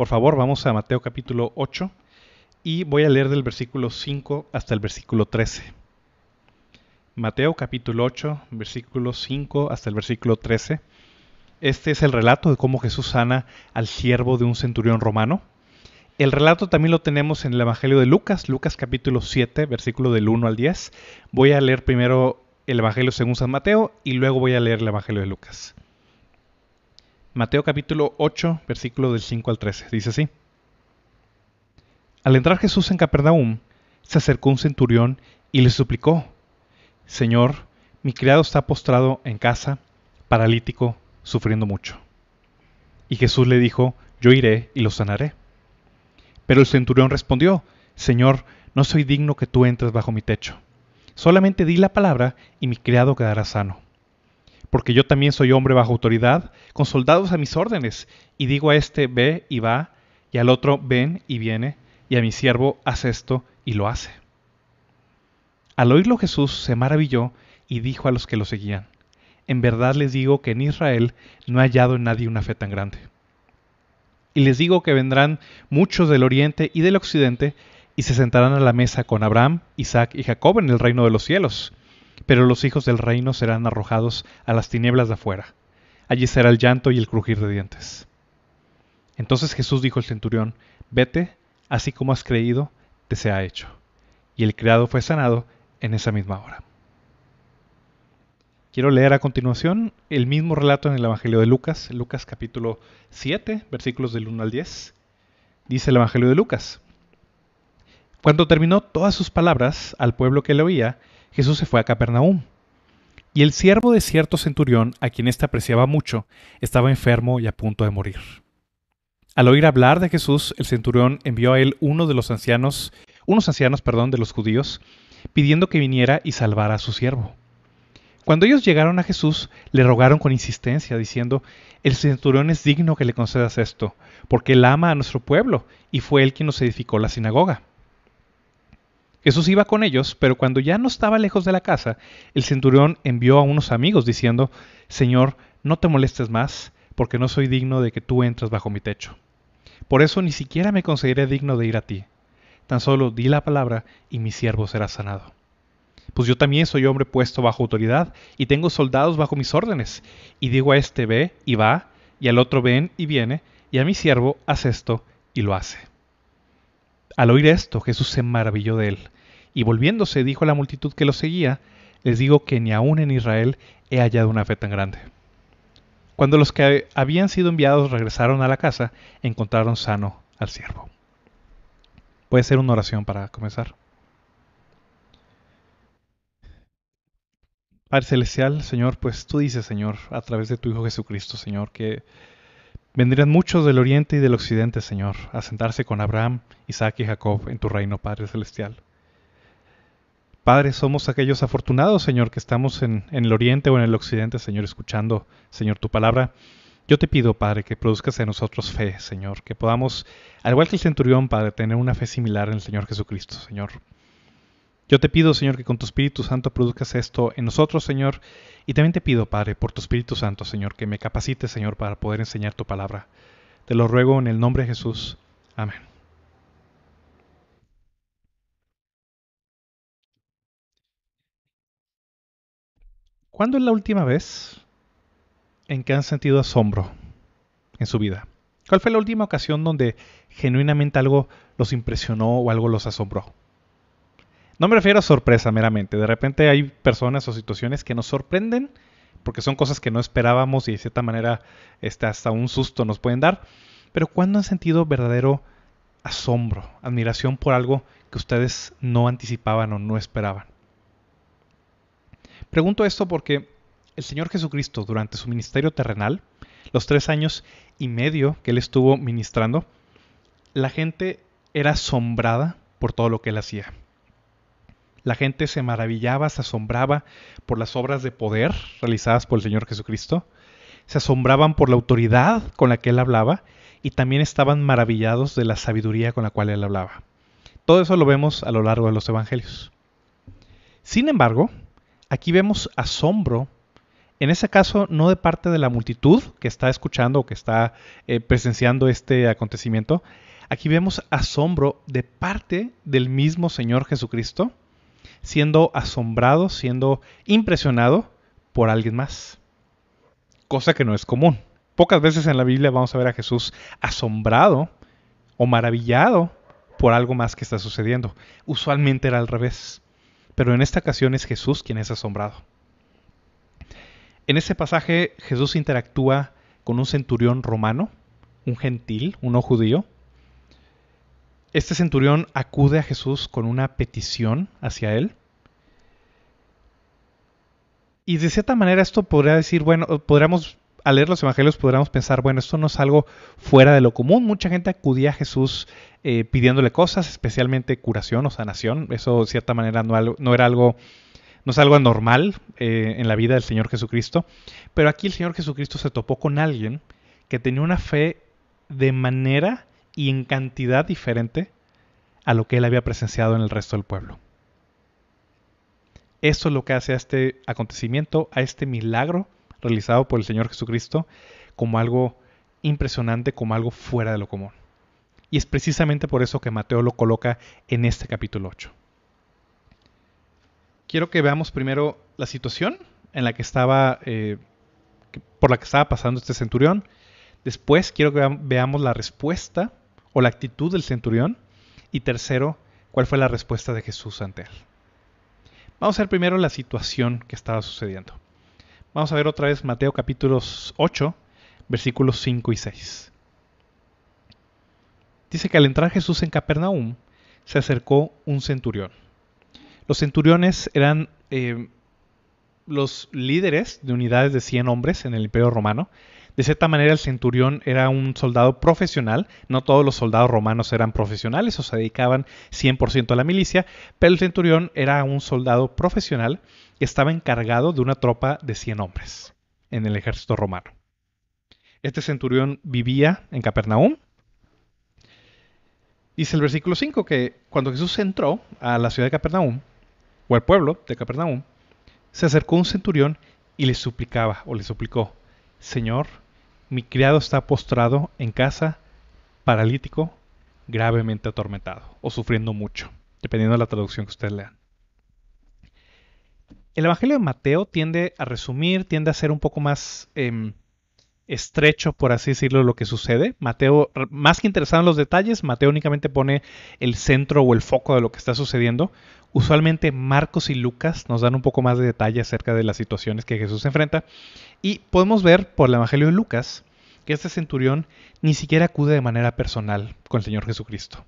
Por favor, vamos a Mateo capítulo 8 y voy a leer del versículo 5 hasta el versículo 13. Mateo capítulo 8, versículo 5 hasta el versículo 13. Este es el relato de cómo Jesús sana al siervo de un centurión romano. El relato también lo tenemos en el Evangelio de Lucas, Lucas capítulo 7, versículo del 1 al 10. Voy a leer primero el Evangelio según San Mateo y luego voy a leer el Evangelio de Lucas. Mateo capítulo 8, versículo del 5 al 13. Dice así. Al entrar Jesús en Capernaum, se acercó un centurión y le suplicó, Señor, mi criado está postrado en casa, paralítico, sufriendo mucho. Y Jesús le dijo, Yo iré y lo sanaré. Pero el centurión respondió, Señor, no soy digno que tú entres bajo mi techo. Solamente di la palabra y mi criado quedará sano porque yo también soy hombre bajo autoridad, con soldados a mis órdenes, y digo a este ve y va, y al otro ven y viene, y a mi siervo haz esto y lo hace. Al oírlo Jesús se maravilló y dijo a los que lo seguían, en verdad les digo que en Israel no ha hallado en nadie una fe tan grande. Y les digo que vendrán muchos del oriente y del occidente, y se sentarán a la mesa con Abraham, Isaac y Jacob en el reino de los cielos pero los hijos del reino serán arrojados a las tinieblas de afuera. Allí será el llanto y el crujir de dientes. Entonces Jesús dijo al centurión, Vete, así como has creído, te sea hecho. Y el criado fue sanado en esa misma hora. Quiero leer a continuación el mismo relato en el Evangelio de Lucas, Lucas capítulo 7, versículos del 1 al 10. Dice el Evangelio de Lucas. Cuando terminó todas sus palabras al pueblo que le oía, Jesús se fue a Capernaum. Y el siervo de cierto centurión, a quien éste apreciaba mucho, estaba enfermo y a punto de morir. Al oír hablar de Jesús, el centurión envió a él uno de los ancianos, unos ancianos, perdón, de los judíos, pidiendo que viniera y salvara a su siervo. Cuando ellos llegaron a Jesús, le rogaron con insistencia, diciendo, El centurión es digno que le concedas esto, porque él ama a nuestro pueblo, y fue él quien nos edificó la sinagoga. Jesús iba con ellos, pero cuando ya no estaba lejos de la casa, el centurión envió a unos amigos diciendo, Señor, no te molestes más, porque no soy digno de que tú entres bajo mi techo. Por eso ni siquiera me consideré digno de ir a ti. Tan solo di la palabra y mi siervo será sanado. Pues yo también soy hombre puesto bajo autoridad y tengo soldados bajo mis órdenes. Y digo a este ve y va, y al otro ven y viene, y a mi siervo haz esto y lo hace. Al oír esto, Jesús se maravilló de él, y volviéndose dijo a la multitud que lo seguía, les digo que ni aún en Israel he hallado una fe tan grande. Cuando los que habían sido enviados regresaron a la casa, encontraron sano al siervo. Puede ser una oración para comenzar. Padre Celestial, Señor, pues tú dices, Señor, a través de tu Hijo Jesucristo, Señor, que Vendrían muchos del oriente y del occidente, Señor, a sentarse con Abraham, Isaac y Jacob en tu reino, Padre Celestial. Padre, somos aquellos afortunados, Señor, que estamos en, el oriente o en el occidente, Señor, escuchando, Señor, tu palabra. Yo te pido, Padre, que produzcas en nosotros fe, Señor, que podamos, al igual que el centurión, Padre, tener una fe similar en el Señor Jesucristo, Señor. Yo te pido, Señor, que con tu Espíritu Santo produzcas esto en nosotros, Señor. Y también te pido, Padre, por tu Espíritu Santo, Señor, que me capacite, Señor, para poder enseñar tu palabra. Te lo ruego en el nombre de Jesús. Amén. ¿Cuándo es la última vez en que han sentido asombro en su vida? ¿Cuál fue la última ocasión donde genuinamente algo los impresionó o algo los asombró? No me refiero a sorpresa meramente. De repente hay personas o situaciones que nos sorprenden porque son cosas que no esperábamos y de cierta manera este, hasta un susto nos pueden dar. Pero ¿cuándo han sentido verdadero asombro, admiración por algo que ustedes no anticipaban o no esperaban? Pregunto esto porque el Señor Jesucristo durante su ministerio terrenal los tres años y medio que él estuvo ministrando, la gente era asombrada por todo lo que él hacía. La gente se maravillaba, se asombraba por las obras de poder realizadas por el Señor Jesucristo, se asombraban por la autoridad con la que él hablaba y también estaban maravillados de la sabiduría con la cual él hablaba. Todo eso lo vemos a lo largo de los evangelios. Sin embargo, aquí vemos asombro, en ese caso no de parte de la multitud que está escuchando o que está eh, presenciando este acontecimiento, aquí vemos asombro de parte del mismo Señor Jesucristo, siendo asombrado, siendo impresionado por alguien más, cosa que no es común. Pocas veces en la Biblia vamos a ver a Jesús asombrado o maravillado por algo más que está sucediendo. Usualmente era al revés, pero en esta ocasión es Jesús quien es asombrado. En ese pasaje Jesús interactúa con un centurión romano, un gentil, uno judío. Este centurión acude a Jesús con una petición hacia él. Y de cierta manera esto podría decir, bueno, podríamos al leer los evangelios podríamos pensar, bueno, esto no es algo fuera de lo común. Mucha gente acudía a Jesús eh, pidiéndole cosas, especialmente curación o sanación. Eso de cierta manera no, no era algo, no es algo anormal eh, en la vida del Señor Jesucristo. Pero aquí el Señor Jesucristo se topó con alguien que tenía una fe de manera y en cantidad diferente a lo que él había presenciado en el resto del pueblo. Eso es lo que hace a este acontecimiento, a este milagro realizado por el Señor Jesucristo como algo impresionante, como algo fuera de lo común. Y es precisamente por eso que Mateo lo coloca en este capítulo 8. Quiero que veamos primero la situación en la que estaba, eh, por la que estaba pasando este centurión. Después quiero que veamos la respuesta o la actitud del centurión. Y tercero, cuál fue la respuesta de Jesús ante él. Vamos a ver primero la situación que estaba sucediendo. Vamos a ver otra vez Mateo capítulos 8, versículos 5 y 6. Dice que al entrar Jesús en Capernaum, se acercó un centurión. Los centuriones eran eh, los líderes de unidades de 100 hombres en el Imperio Romano de cierta manera, el centurión era un soldado profesional. No todos los soldados romanos eran profesionales o se dedicaban 100% a la milicia, pero el centurión era un soldado profesional que estaba encargado de una tropa de 100 hombres en el ejército romano. Este centurión vivía en Capernaum. Dice el versículo 5 que cuando Jesús entró a la ciudad de Capernaum, o al pueblo de Capernaum, se acercó un centurión y le suplicaba o le suplicó, Señor, mi criado está postrado en casa, paralítico, gravemente atormentado o sufriendo mucho, dependiendo de la traducción que ustedes lean. El Evangelio de Mateo tiende a resumir, tiende a ser un poco más em, estrecho, por así decirlo, lo que sucede. Mateo, más que interesado en los detalles, Mateo únicamente pone el centro o el foco de lo que está sucediendo. Usualmente Marcos y Lucas nos dan un poco más de detalle acerca de las situaciones que Jesús enfrenta. Y podemos ver por el Evangelio de Lucas que este centurión ni siquiera acude de manera personal con el Señor Jesucristo.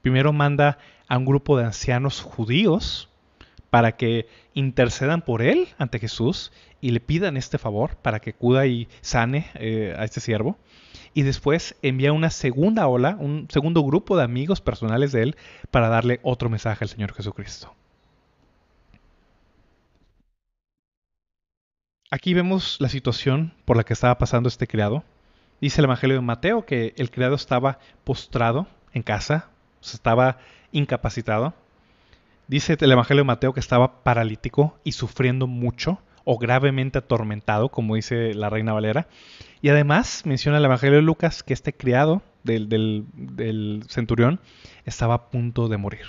Primero manda a un grupo de ancianos judíos para que intercedan por él ante Jesús y le pidan este favor para que acuda y sane eh, a este siervo. Y después envía una segunda ola, un segundo grupo de amigos personales de él para darle otro mensaje al Señor Jesucristo. Aquí vemos la situación por la que estaba pasando este criado. Dice el Evangelio de Mateo que el criado estaba postrado en casa, estaba incapacitado Dice el Evangelio de Mateo que estaba paralítico y sufriendo mucho o gravemente atormentado, como dice la Reina Valera. Y además menciona el Evangelio de Lucas que este criado del, centurión estaba a punto de morir.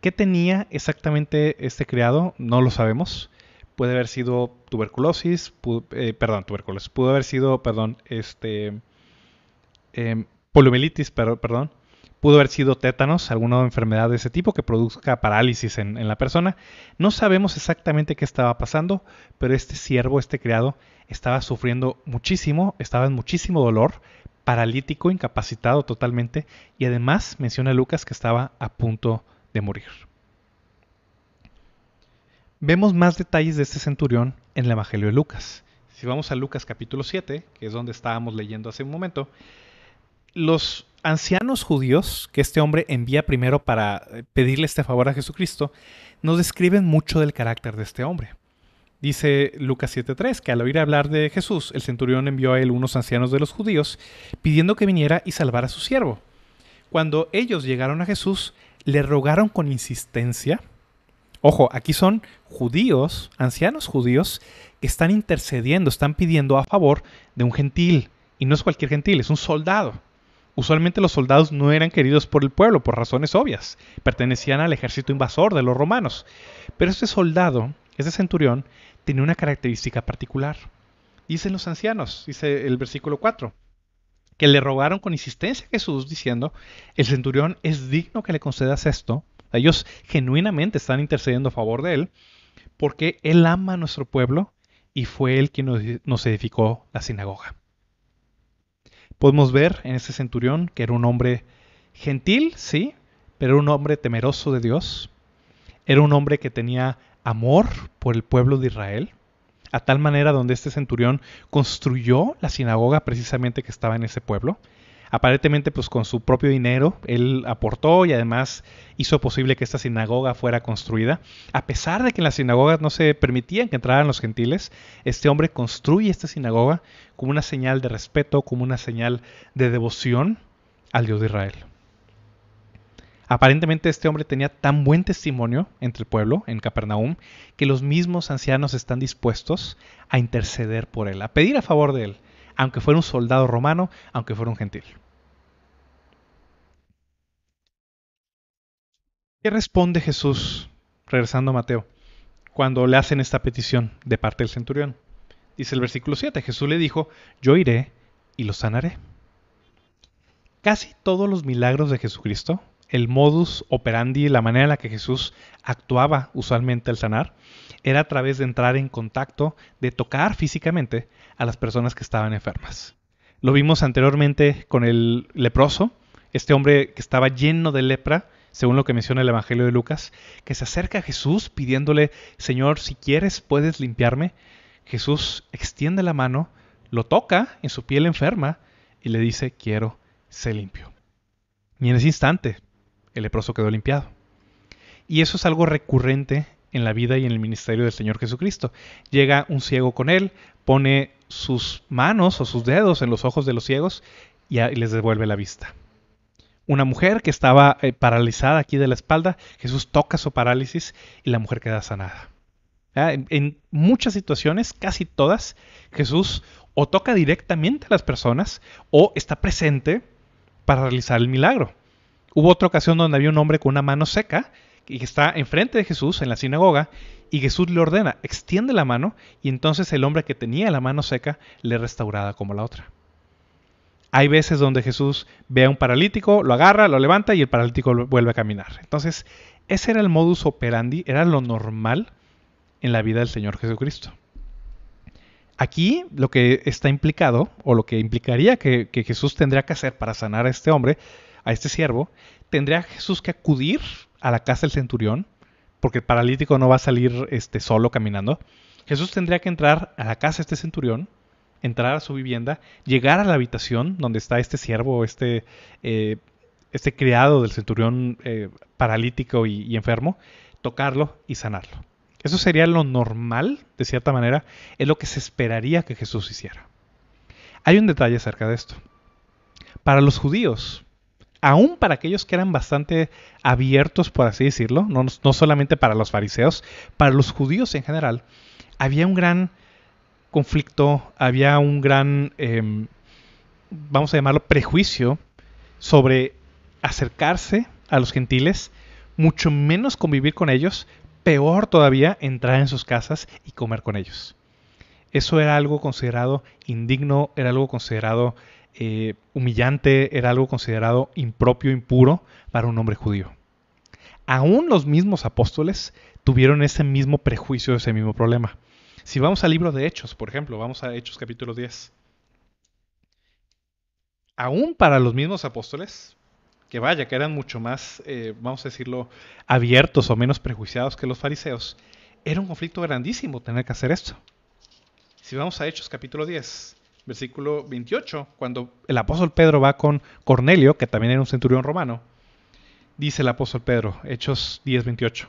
¿Qué tenía exactamente este criado? No lo sabemos. Puede haber sido tuberculosis, eh, perdón, tuberculosis. Pudo haber sido, perdón, este, eh, poliomielitis, perdón Pudo haber sido tétanos, alguna enfermedad de ese tipo que produzca parálisis en, la persona. No sabemos exactamente qué estaba pasando, pero este siervo, este criado, estaba sufriendo muchísimo, estaba en muchísimo dolor, paralítico, incapacitado totalmente, y además menciona Lucas que estaba a punto de morir. Vemos más detalles de este centurión en el Evangelio de Lucas. Si vamos a Lucas capítulo 7, que es donde estábamos leyendo hace un momento, los ancianos judíos que este hombre envía primero para eh, pedirle este favor a Jesucristo, nos describen mucho del carácter de este hombre. Dice Lucas 7:3 que al oír hablar de Jesús, el centurión envió a él unos ancianos de los judíos pidiendo que viniera y salvara a su siervo. Cuando ellos llegaron a Jesús, le rogaron con insistencia. Ojo, aquí son judíos, ancianos judíos, que están intercediendo, están pidiendo a favor de un gentil. Y no es cualquier gentil, es un soldado. Usualmente los soldados no eran queridos por el pueblo por razones obvias, pertenecían al ejército invasor de los romanos. Pero este soldado, este centurión, tenía una característica particular. Dicen los ancianos, dice el versículo 4, que le rogaron con insistencia a Jesús diciendo, el centurión es digno que le concedas esto. Ellos genuinamente están intercediendo a favor de él, porque él ama a nuestro pueblo y fue él quien nos edificó la sinagoga. Podemos ver en este centurión que era un hombre gentil, sí, pero era un hombre temeroso de Dios. Era un hombre que tenía amor por el pueblo de Israel, a tal manera donde este centurión construyó la sinagoga precisamente que estaba en ese pueblo aparentemente pues con su propio dinero, él aportó y además hizo posible que esta sinagoga fuera construida. A pesar de que en las sinagogas no se permitían que entraran los gentiles, este hombre construye esta sinagoga como una señal de respeto, como una señal de devoción al Dios de Israel. Aparentemente este hombre tenía tan buen testimonio entre el pueblo en Capernaum que los mismos ancianos están dispuestos a interceder por él, a pedir a favor de él, aunque fuera un soldado romano, aunque fuera un gentil. ¿Qué responde Jesús, regresando a Mateo, cuando le hacen esta petición de parte del centurión? Dice el versículo 7, Jesús le dijo, yo iré y lo sanaré. Casi todos los milagros de Jesucristo, el modus operandi, la manera en la que Jesús actuaba usualmente al sanar, era a través de entrar en contacto, de tocar físicamente a las personas que estaban enfermas. Lo vimos anteriormente con el leproso, este hombre que estaba lleno de lepra, según lo que menciona el Evangelio de Lucas, que se acerca a Jesús pidiéndole, Señor, si quieres, puedes limpiarme. Jesús extiende la mano, lo toca en su piel enferma y le dice, quiero, ser limpio. Y en ese instante, el leproso quedó limpiado. Y eso es algo recurrente en la vida y en el ministerio del Señor Jesucristo. Llega un ciego con él, pone sus manos o sus dedos en los ojos de los ciegos y les devuelve la vista una mujer que estaba eh, paralizada aquí de la espalda, Jesús toca su parálisis y la mujer queda sanada. En, en, muchas situaciones, casi todas, Jesús o toca directamente a las personas o está presente para realizar el milagro. Hubo otra ocasión donde había un hombre con una mano seca y que está enfrente de Jesús en la sinagoga y Jesús le ordena, extiende la mano y entonces el hombre que tenía la mano seca le restaurada como la otra. Hay veces donde Jesús ve a un paralítico, lo agarra, lo levanta y el paralítico vuelve a caminar. Entonces, ese era el modus operandi, era lo normal en la vida del Señor Jesucristo. Aquí lo que está implicado, o lo que implicaría que, Jesús tendría que hacer para sanar a este hombre, a este siervo, tendría Jesús que acudir a la casa del centurión, porque el paralítico no va a salir este, solo caminando. Jesús tendría que entrar a la casa de este centurión, entrar a su vivienda, llegar a la habitación donde está este siervo, este, eh, este criado del centurión eh, paralítico y, enfermo, tocarlo y sanarlo. Eso sería lo normal, de cierta manera, es lo que se esperaría que Jesús hiciera. Hay un detalle acerca de esto. Para los judíos, aún para aquellos que eran bastante abiertos, por así decirlo, no, no solamente para los fariseos, para los judíos en general, había un gran conflicto, había un gran, em, vamos a llamarlo, prejuicio sobre acercarse a los gentiles, mucho menos convivir con ellos, peor todavía entrar en sus casas y comer con ellos. Eso era algo considerado indigno, era algo considerado eh, humillante, era algo considerado impropio, impuro para un hombre judío. Aún los mismos apóstoles tuvieron ese mismo prejuicio, ese mismo problema. Si vamos al libro de Hechos, por ejemplo, vamos a Hechos capítulo 10. Aún para los mismos apóstoles, que vaya, que eran mucho más, eh, vamos a decirlo, abiertos o menos prejuiciados que los fariseos, era un conflicto grandísimo tener que hacer esto. Si vamos a Hechos capítulo 10, versículo 28, cuando el apóstol Pedro va con Cornelio, que también era un centurión romano, dice el apóstol Pedro, Hechos 10, 28.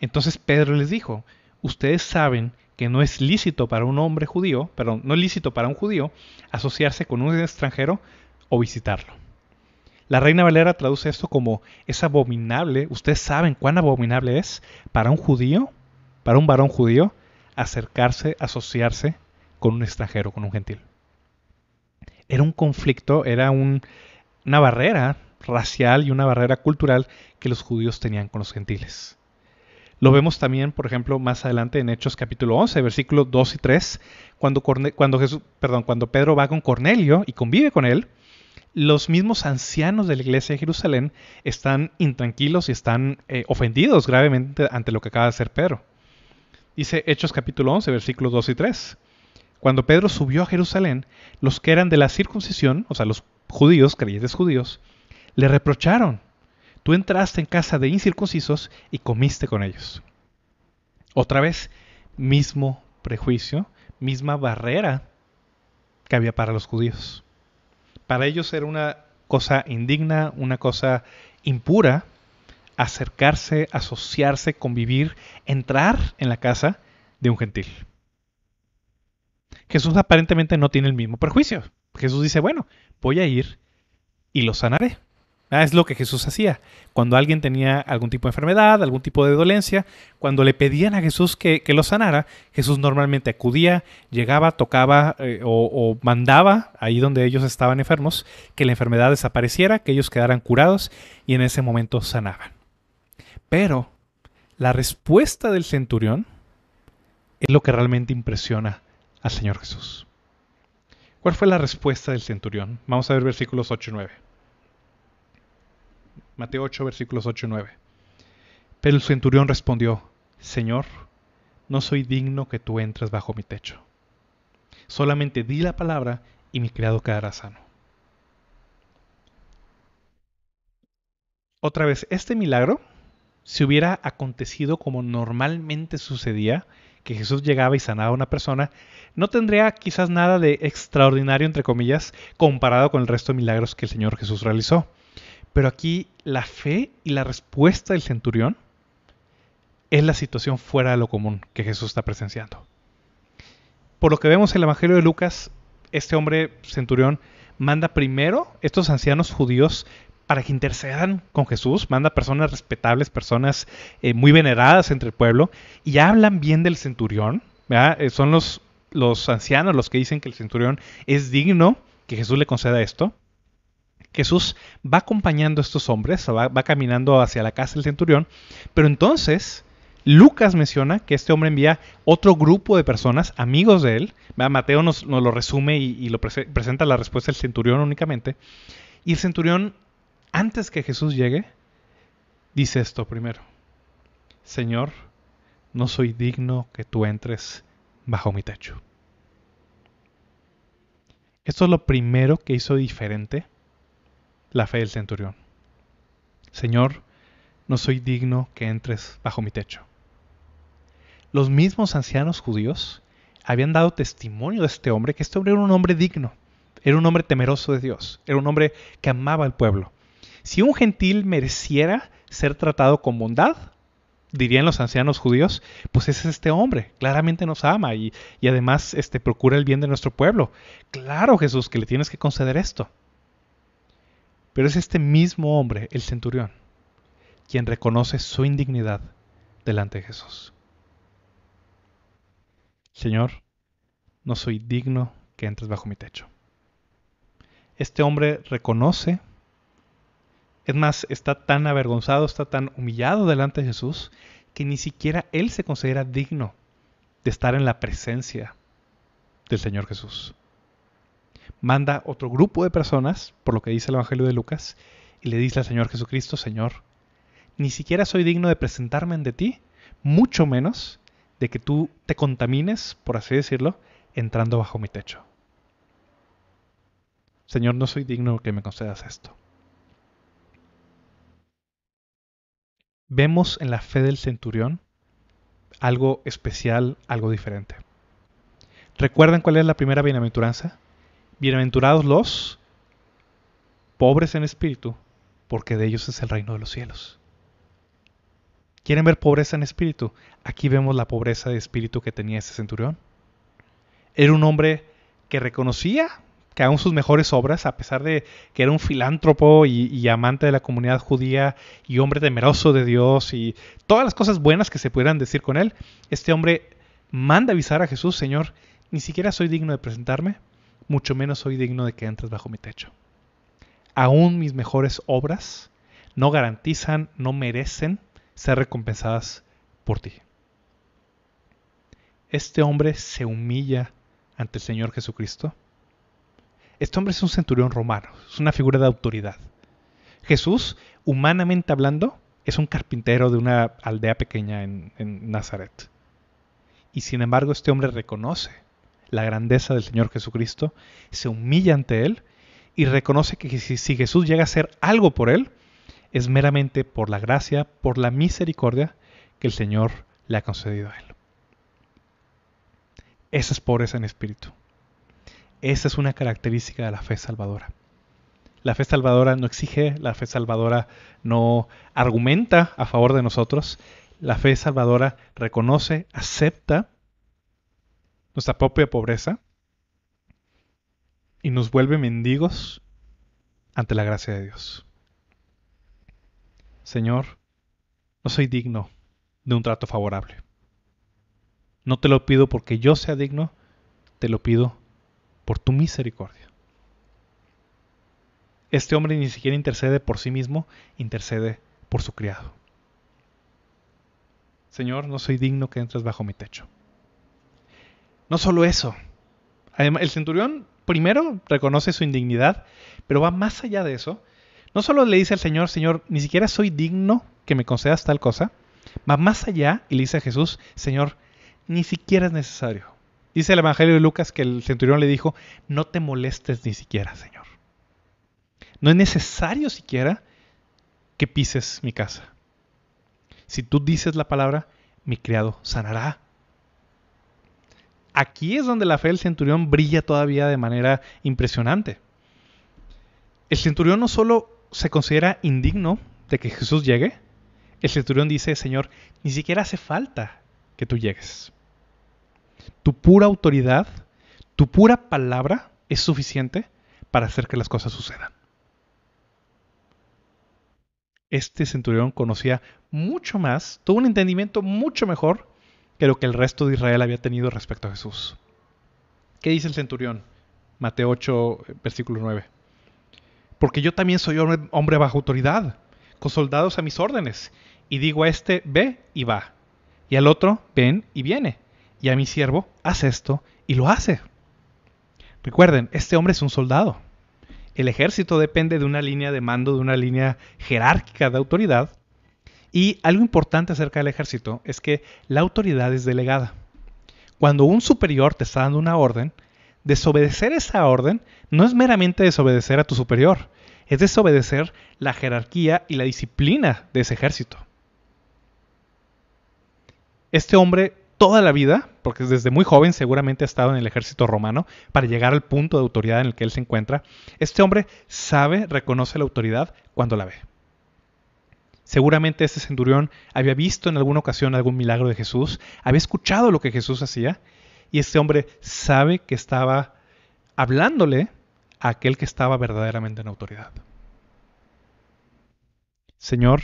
Entonces Pedro les dijo, ustedes saben que no es lícito para un hombre judío, perdón, no es lícito para un judío asociarse con un extranjero o visitarlo. La Reina Valera traduce esto como es abominable, ustedes saben cuán abominable es para un judío, para un varón judío, acercarse, asociarse con un extranjero, con un gentil. Era un conflicto, era una barrera racial y una barrera cultural que los judíos tenían con los gentiles. Lo vemos también, por ejemplo, más adelante en Hechos capítulo 11, versículos 2 y 3, cuando, cuando, Jesús, perdón, cuando Pedro va con Cornelio y convive con él, los mismos ancianos de la iglesia de Jerusalén están intranquilos y están eh, ofendidos gravemente ante lo que acaba de hacer Pedro. Dice Hechos capítulo 11, versículos 2 y 3. Cuando Pedro subió a Jerusalén, los que eran de la circuncisión, o sea, los judíos, creyentes judíos, le reprocharon, tú entraste en casa de incircuncisos y comiste con ellos. Otra vez, mismo prejuicio, misma barrera que había para los judíos. Para ellos era una cosa indigna, una cosa impura, acercarse, asociarse, convivir, entrar en la casa de un gentil. Jesús aparentemente no tiene el mismo prejuicio. Jesús dice, bueno, voy a ir y lo sanaré. Ah, es lo que Jesús hacía. Cuando alguien tenía algún tipo de enfermedad, algún tipo de dolencia, cuando le pedían a Jesús que, lo sanara, Jesús normalmente acudía, llegaba, tocaba eh, o, o, mandaba ahí donde ellos estaban enfermos, que la enfermedad desapareciera, que ellos quedaran curados y en ese momento sanaban. Pero la respuesta del centurión es lo que realmente impresiona al Señor Jesús. ¿Cuál fue la respuesta del centurión? Vamos a ver versículos 8 y 9. Mateo 8, versículos 8 y 9. Pero el centurión respondió, Señor, no soy digno que tú entres bajo mi techo. Solamente di la palabra y mi criado quedará sano. Otra vez, este milagro, si hubiera acontecido como normalmente sucedía, que Jesús llegaba y sanaba a una persona, no tendría quizás nada de extraordinario, entre comillas, comparado con el resto de milagros que el Señor Jesús realizó. Pero aquí la fe y la respuesta del centurión es la situación fuera de lo común que Jesús está presenciando. Por lo que vemos en el Evangelio de Lucas, este hombre centurión manda primero estos ancianos judíos para que intercedan con Jesús, manda personas respetables, personas eh, muy veneradas entre el pueblo, y hablan bien del centurión. Eh, son los, ancianos los que dicen que el centurión es digno que Jesús le conceda esto. Jesús va acompañando a estos hombres, va, caminando hacia la casa del centurión, pero entonces Lucas menciona que este hombre envía otro grupo de personas, amigos de él. Mateo nos, lo resume y, lo presenta la respuesta del centurión únicamente. Y el centurión antes que Jesús llegue, dice esto primero. Señor, no soy digno que tú entres bajo mi techo. Esto es lo primero que hizo diferente la fe del centurión. Señor, no soy digno que entres bajo mi techo. Los mismos ancianos judíos habían dado testimonio de este hombre, que este hombre era un hombre digno, era un hombre temeroso de Dios, era un hombre que amaba al pueblo, si un gentil mereciera ser tratado con bondad, dirían los ancianos judíos, pues es este hombre, claramente nos ama y, además este, procura el bien de nuestro pueblo. Claro, Jesús, que le tienes que conceder esto. Pero es este mismo hombre, el centurión, quien reconoce su indignidad delante de Jesús. Señor, no soy digno que entres bajo mi techo. Este hombre reconoce es más, está tan avergonzado, está tan humillado delante de Jesús, que ni siquiera él se considera digno de estar en la presencia del Señor Jesús. Manda otro grupo de personas, por lo que dice el Evangelio de Lucas, y le dice al Señor Jesucristo, Señor, ni siquiera soy digno de presentarme ante ti, mucho menos de que tú te contamines, por así decirlo, entrando bajo mi techo. Señor, no soy digno que me concedas esto. Vemos en la fe del centurión algo especial, algo diferente. ¿Recuerdan cuál es la primera bienaventuranza? Bienaventurados los pobres en espíritu, porque de ellos es el reino de los cielos. ¿Quieren ver pobreza en espíritu? Aquí vemos la pobreza de espíritu que tenía ese centurión. Era un hombre que reconocía que aún sus mejores obras, a pesar de que era un filántropo y, amante de la comunidad judía y hombre temeroso de Dios y todas las cosas buenas que se pudieran decir con él, este hombre manda avisar a Jesús, Señor, ni siquiera soy digno de presentarme, mucho menos soy digno de que entres bajo mi techo. Aún mis mejores obras no garantizan, no merecen ser recompensadas por ti. Este hombre se humilla ante el Señor Jesucristo. Este hombre es un centurión romano, es una figura de autoridad. Jesús, humanamente hablando, es un carpintero de una aldea pequeña en, Nazaret. Y sin embargo este hombre reconoce la grandeza del Señor Jesucristo, se humilla ante Él y reconoce que si, si Jesús llega a hacer algo por Él, es meramente por la gracia, por la misericordia que el Señor le ha concedido a Él. Esa es pobreza en espíritu. Esa es una característica de la fe salvadora. La fe salvadora no exige, la fe salvadora no argumenta a favor de nosotros. La fe salvadora reconoce, acepta nuestra propia pobreza y nos vuelve mendigos ante la gracia de Dios. Señor, no soy digno de un trato favorable. No te lo pido porque yo sea digno, te lo pido por tu misericordia. Este hombre ni siquiera intercede por sí mismo, intercede por su criado. Señor, no soy digno que entres bajo mi techo. No solo eso. Además, el centurión primero reconoce su indignidad, pero va más allá de eso. No solo le dice al Señor, Señor, ni siquiera soy digno que me concedas tal cosa. Va más allá y le dice a Jesús, Señor, ni siquiera es necesario. Dice el Evangelio de Lucas que el centurión le dijo, no te molestes ni siquiera, Señor. No es necesario siquiera que pises mi casa. Si tú dices la palabra, mi criado sanará. Aquí es donde la fe del centurión brilla todavía de manera impresionante. El centurión no solo se considera indigno de que Jesús llegue, el centurión dice, Señor, ni siquiera hace falta que tú llegues. Tu pura autoridad, tu pura palabra es suficiente para hacer que las cosas sucedan. Este centurión conocía mucho más, tuvo un entendimiento mucho mejor que lo que el resto de Israel había tenido respecto a Jesús. ¿Qué dice el centurión? Mateo 8, versículo 9. Porque yo también soy hombre bajo autoridad, con soldados a mis órdenes, y digo a este, ve y va, y al otro, ven y viene y a mi siervo, haz esto, y lo hace. Recuerden, este hombre es un soldado. El ejército depende de una línea de mando, de una línea jerárquica de autoridad. Y algo importante acerca del ejército es que la autoridad es delegada. Cuando un superior te está dando una orden, desobedecer esa orden no es meramente desobedecer a tu superior, es desobedecer la jerarquía y la disciplina de ese ejército. Este hombre toda la vida, porque desde muy joven seguramente ha estado en el ejército romano, para llegar al punto de autoridad en el que él se encuentra, este hombre sabe, reconoce la autoridad cuando la ve. Seguramente este centurión había visto en alguna ocasión algún milagro de Jesús, había escuchado lo que Jesús hacía, y este hombre sabe que estaba hablándole a aquel que estaba verdaderamente en autoridad. Señor,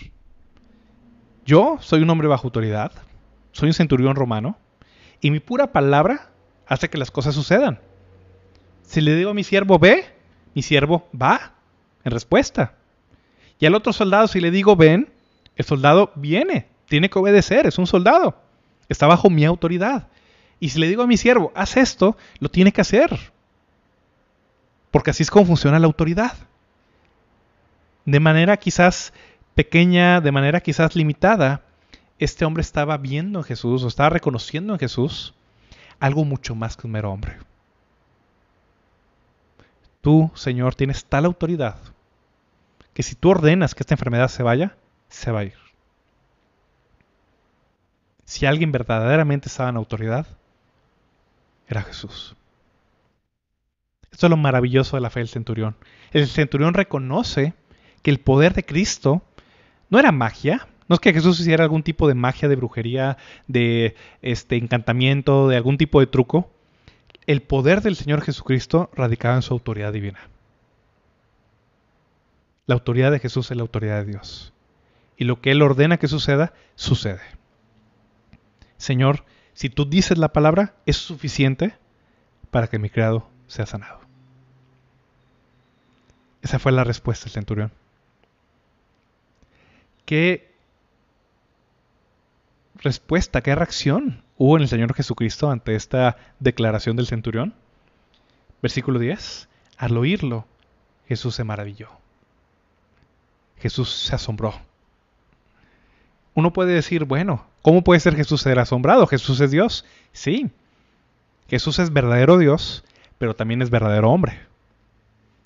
yo soy un hombre bajo autoridad, soy un centurión romano y mi pura palabra hace que las cosas sucedan. Si le digo a mi siervo ve, mi siervo va en respuesta. Y al otro soldado si le digo ven, el soldado viene, tiene que obedecer, es un soldado. Está bajo mi autoridad. Y si le digo a mi siervo, haz esto, lo tiene que hacer. Porque así es como funciona la autoridad. De manera quizás pequeña, de manera quizás limitada, este hombre estaba viendo en Jesús o estaba reconociendo en Jesús algo mucho más que un mero hombre. Tú, Señor, tienes tal autoridad que si tú ordenas que esta enfermedad se vaya, se va a ir. Si alguien verdaderamente estaba en autoridad, era Jesús. Esto es lo maravilloso de la fe del centurión. El centurión reconoce que el poder de Cristo no era magia, no es que Jesús hiciera algún tipo de magia, de brujería, de este encantamiento, de algún tipo de truco. El poder del Señor Jesucristo radicaba en su autoridad divina. La autoridad de Jesús es la autoridad de Dios. Y lo que Él ordena que suceda, sucede. Señor, si tú dices la palabra, es suficiente para que mi criado sea sanado. Esa fue la respuesta del centurión. ¿Qué respuesta, qué reacción hubo en el Señor Jesucristo ante esta declaración del centurión? Versículo 10. Al oírlo, Jesús se maravilló. Jesús se asombró. Uno puede decir, bueno, ¿cómo puede ser Jesús ser asombrado? Jesús es Dios. Sí, Jesús es verdadero Dios, pero también es verdadero hombre.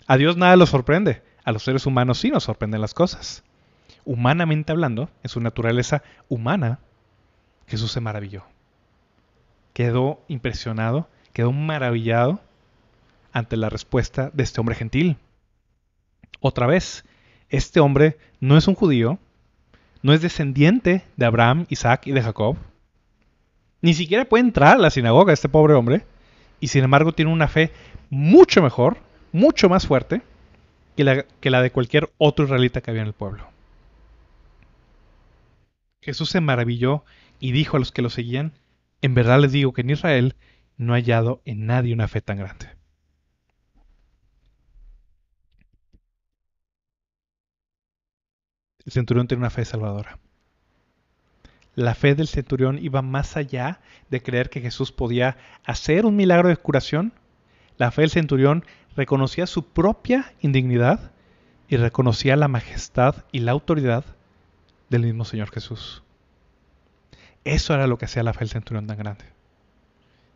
A Dios nada lo sorprende, a los seres humanos sí nos sorprenden las cosas. Humanamente hablando, en su naturaleza humana, Jesús se maravilló. Quedó impresionado, quedó maravillado ante la respuesta de este hombre gentil. Otra vez, este hombre no es un judío, no es descendiente de Abraham, Isaac y de Jacob. Ni siquiera puede entrar a la sinagoga este pobre hombre, y sin embargo tiene una fe mucho mejor mucho más fuerte que la, que la de cualquier otro israelita que había en el pueblo. Jesús se maravilló y dijo a los que lo seguían, en verdad les digo que en Israel no ha hallado en nadie una fe tan grande. El centurión tiene una fe salvadora. La fe del centurión iba más allá de creer que Jesús podía hacer un milagro de curación. La fe del centurión reconocía su propia indignidad y reconocía la majestad y la autoridad del mismo Señor Jesús. Eso era lo que hacía la fe del centurión tan grande.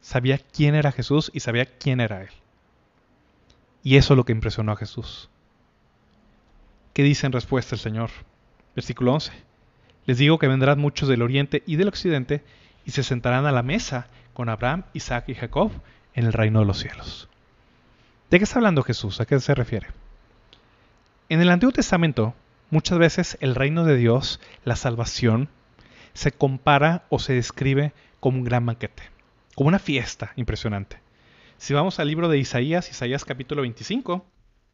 Sabía quién era Jesús y sabía quién era Él. Y eso es lo que impresionó a Jesús. ¿Qué dice en respuesta el Señor? Versículo 11. Les digo que vendrán muchos del oriente y del occidente y se sentarán a la mesa con Abraham, Isaac y Jacob en el reino de los cielos. ¿De qué está hablando Jesús? ¿A qué se refiere? En el Antiguo Testamento, muchas veces el reino de Dios, la salvación, se compara o se describe como un gran banquete, como una fiesta impresionante. Si vamos al libro de Isaías, Isaías capítulo 25,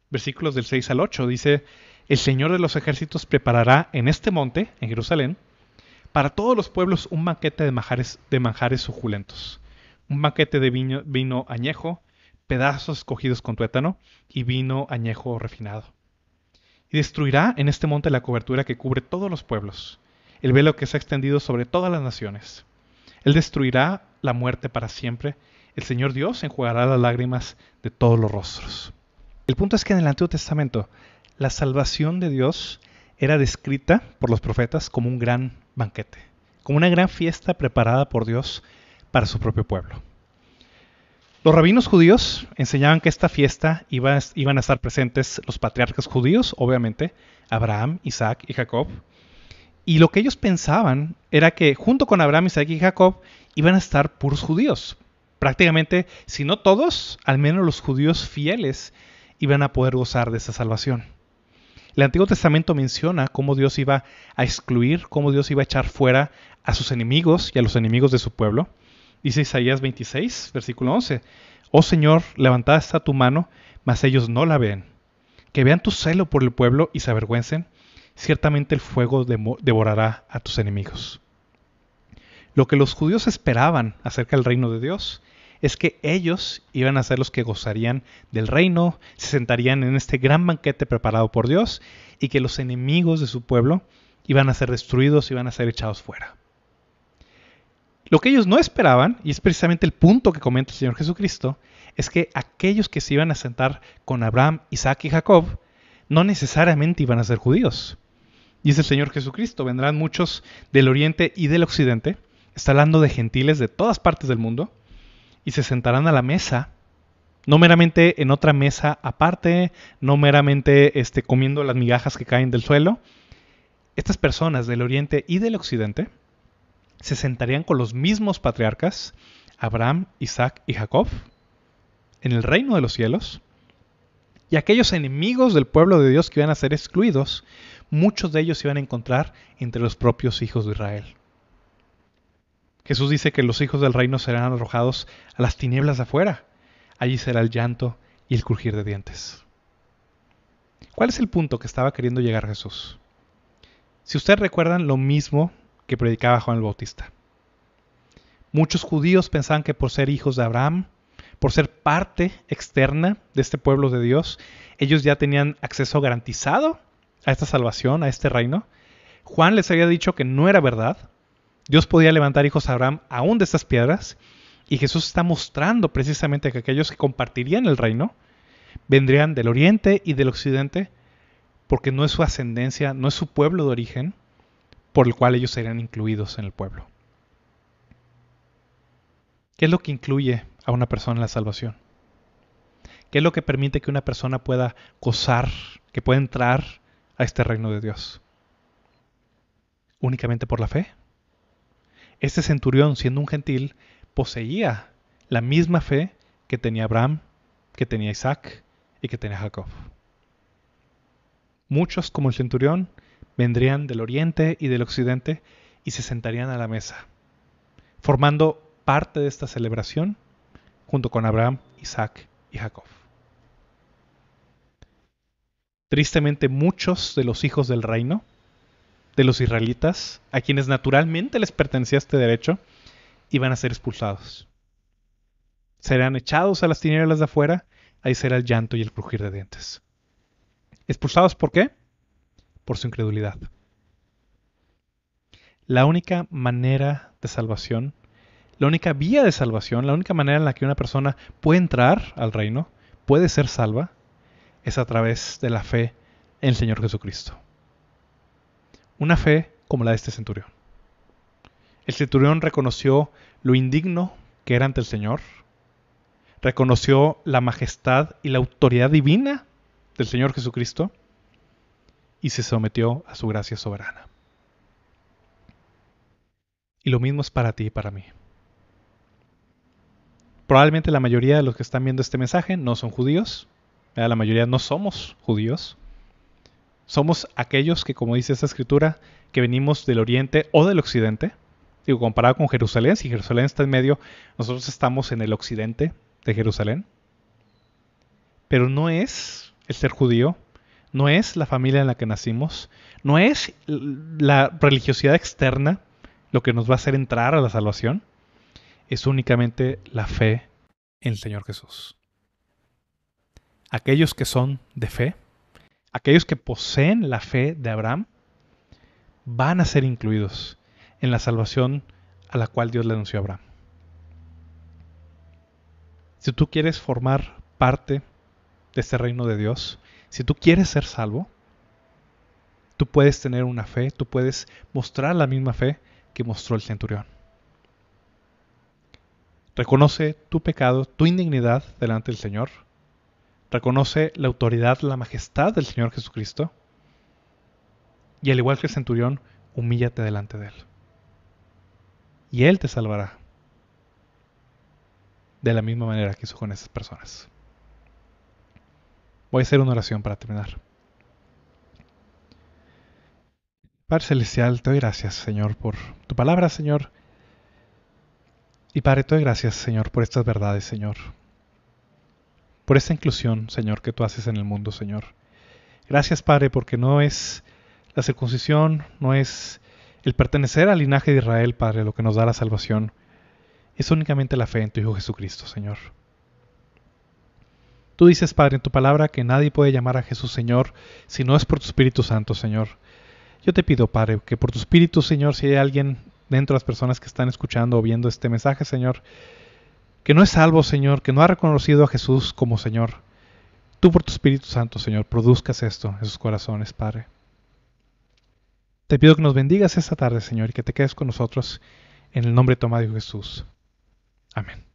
versículos del 6 al 8, dice, el Señor de los ejércitos preparará en este monte, en Jerusalén, para todos los pueblos un banquete de manjares, de manjares suculentos, un banquete de vino, vino añejo, pedazos escogidos con tuétano y vino añejo refinado. Y destruirá en este monte la cobertura que cubre todos los pueblos, el velo que se ha extendido sobre todas las naciones. Él destruirá la muerte para siempre. El Señor Dios enjuagará las lágrimas de todos los rostros. El punto es que en el Antiguo Testamento la salvación de Dios era descrita por los profetas como un gran banquete, como una gran fiesta preparada por Dios para su propio pueblo. Los rabinos judíos enseñaban que esta fiesta iba, iban a estar presentes los patriarcas judíos, obviamente, Abraham, Isaac y Jacob. Y lo que ellos pensaban era que junto con Abraham, Isaac y Jacob iban a estar puros judíos. Prácticamente, si no todos, al menos los judíos fieles iban a poder gozar de esa salvación. El Antiguo Testamento menciona cómo Dios iba a excluir, cómo Dios iba a echar fuera a sus enemigos y a los enemigos de su pueblo. Dice Isaías 26, versículo 11. Oh Señor, levantada está tu mano, mas ellos no la ven. Que vean tu celo por el pueblo y se avergüencen. Ciertamente el fuego devorará a tus enemigos. Lo que los judíos esperaban acerca del reino de Dios es que ellos iban a ser los que gozarían del reino, se sentarían en este gran banquete preparado por Dios y que los enemigos de su pueblo iban a ser destruidos, iban a ser echados fuera. Lo que ellos no esperaban, y es precisamente el punto que comenta el Señor Jesucristo, es que aquellos que se iban a sentar con Abraham, Isaac y Jacob, no necesariamente iban a ser judíos. Es el Señor Jesucristo, vendrán muchos del oriente y del occidente, está hablando de gentiles de todas partes del mundo, y se sentarán a la mesa, no meramente en otra mesa aparte, no meramente este, comiendo las migajas que caen del suelo. Estas personas del oriente y del occidente, se sentarían con los mismos patriarcas, Abraham, Isaac y Jacob, en el reino de los cielos, y aquellos enemigos del pueblo de Dios que iban a ser excluidos, muchos de ellos se iban a encontrar entre los propios hijos de Israel. Jesús dice que los hijos del reino serán arrojados a las tinieblas de afuera. Allí será el llanto y el crujir de dientes. ¿Cuál es el punto que estaba queriendo llegar Jesús? Si ustedes recuerdan lo mismo que predicaba Juan el Bautista. Muchos judíos pensaban que por ser hijos de Abraham, por ser parte externa de este pueblo de Dios, ellos ya tenían acceso garantizado a esta salvación, a este reino. Juan les había dicho que no era verdad. Dios podía levantar hijos a Abraham aún de estas piedras. Y Jesús está mostrando precisamente que aquellos que compartirían el reino vendrían del oriente y del occidente, porque no es su ascendencia, no es su pueblo de origen, por el cual ellos serían incluidos en el pueblo. ¿Qué es lo que incluye a una persona en la salvación? ¿Qué es lo que permite que una persona pueda gozar, que pueda entrar a este reino de Dios? Únicamente por la fe. Este centurión, siendo un gentil, poseía la misma fe que tenía Abraham, que tenía Isaac y que tenía Jacob. Muchos, como el centurión, vendrían del oriente y del occidente y se sentarían a la mesa, formando parte de esta celebración junto con Abraham, Isaac y Jacob. Tristemente muchos de los hijos del reino, de los israelitas, a quienes naturalmente les pertenecía este derecho, iban a ser expulsados. Serán echados a las tinieblas de afuera, ahí será el llanto y el crujir de dientes. ¿Expulsados por qué? Por su incredulidad. La única manera de salvación la única vía de salvación, la única manera en la que una persona puede entrar al reino, puede ser salva, es a través de la fe en el Señor Jesucristo. Una fe como la de este centurión. El centurión reconoció lo indigno que era ante el Señor, reconoció la majestad y la autoridad divina del Señor Jesucristo y se sometió a su gracia soberana. Y lo mismo es para ti y para mí. Probablemente la mayoría de los que están viendo este mensaje no son judíos. La mayoría no somos judíos. Somos aquellos que, como dice esta escritura, que venimos del oriente o del occidente. Digo, comparado con Jerusalén, si Jerusalén está en medio, nosotros estamos en el occidente de Jerusalén. Pero no es el ser judío, no es la familia en la que nacimos, no es la religiosidad externa lo que nos va a hacer entrar a la salvación es únicamente la fe en el Señor Jesús. Aquellos que son de fe, aquellos que poseen la fe de Abraham, van a ser incluidos en la salvación a la cual Dios le anunció a Abraham. Si tú quieres formar parte de este reino de Dios, si tú quieres ser salvo, tú puedes tener una fe, tú puedes mostrar la misma fe que mostró el centurión. Reconoce tu pecado, tu indignidad delante del Señor. Reconoce la autoridad, la majestad del Señor Jesucristo. Y al igual que el centurión, humíllate delante de Él. Y Él te salvará. De la misma manera que hizo con esas personas. Voy a hacer una oración para terminar. Padre Celestial, te doy gracias, Señor, por tu palabra, Señor. Y Padre, te doy gracias, Señor, por estas verdades, Señor. Por esta inclusión, Señor, que tú haces en el mundo, Señor. Gracias, Padre, porque no es la circuncisión, no es el pertenecer al linaje de Israel, Padre, lo que nos da la salvación. Es únicamente la fe en tu Hijo Jesucristo, Señor. Tú dices, Padre, en tu palabra que nadie puede llamar a Jesús Señor si no es por tu Espíritu Santo, Señor. Yo te pido, Padre, que por tu Espíritu, Señor, si hay alguien dentro de las personas que están escuchando o viendo este mensaje, Señor, que no es salvo, Señor, que no ha reconocido a Jesús como Señor. Tú por tu Espíritu Santo, Señor, produzcas esto en sus corazones, Padre. Te pido que nos bendigas esta tarde, Señor, y que te quedes con nosotros en el nombre de tu amado Jesús. Amén.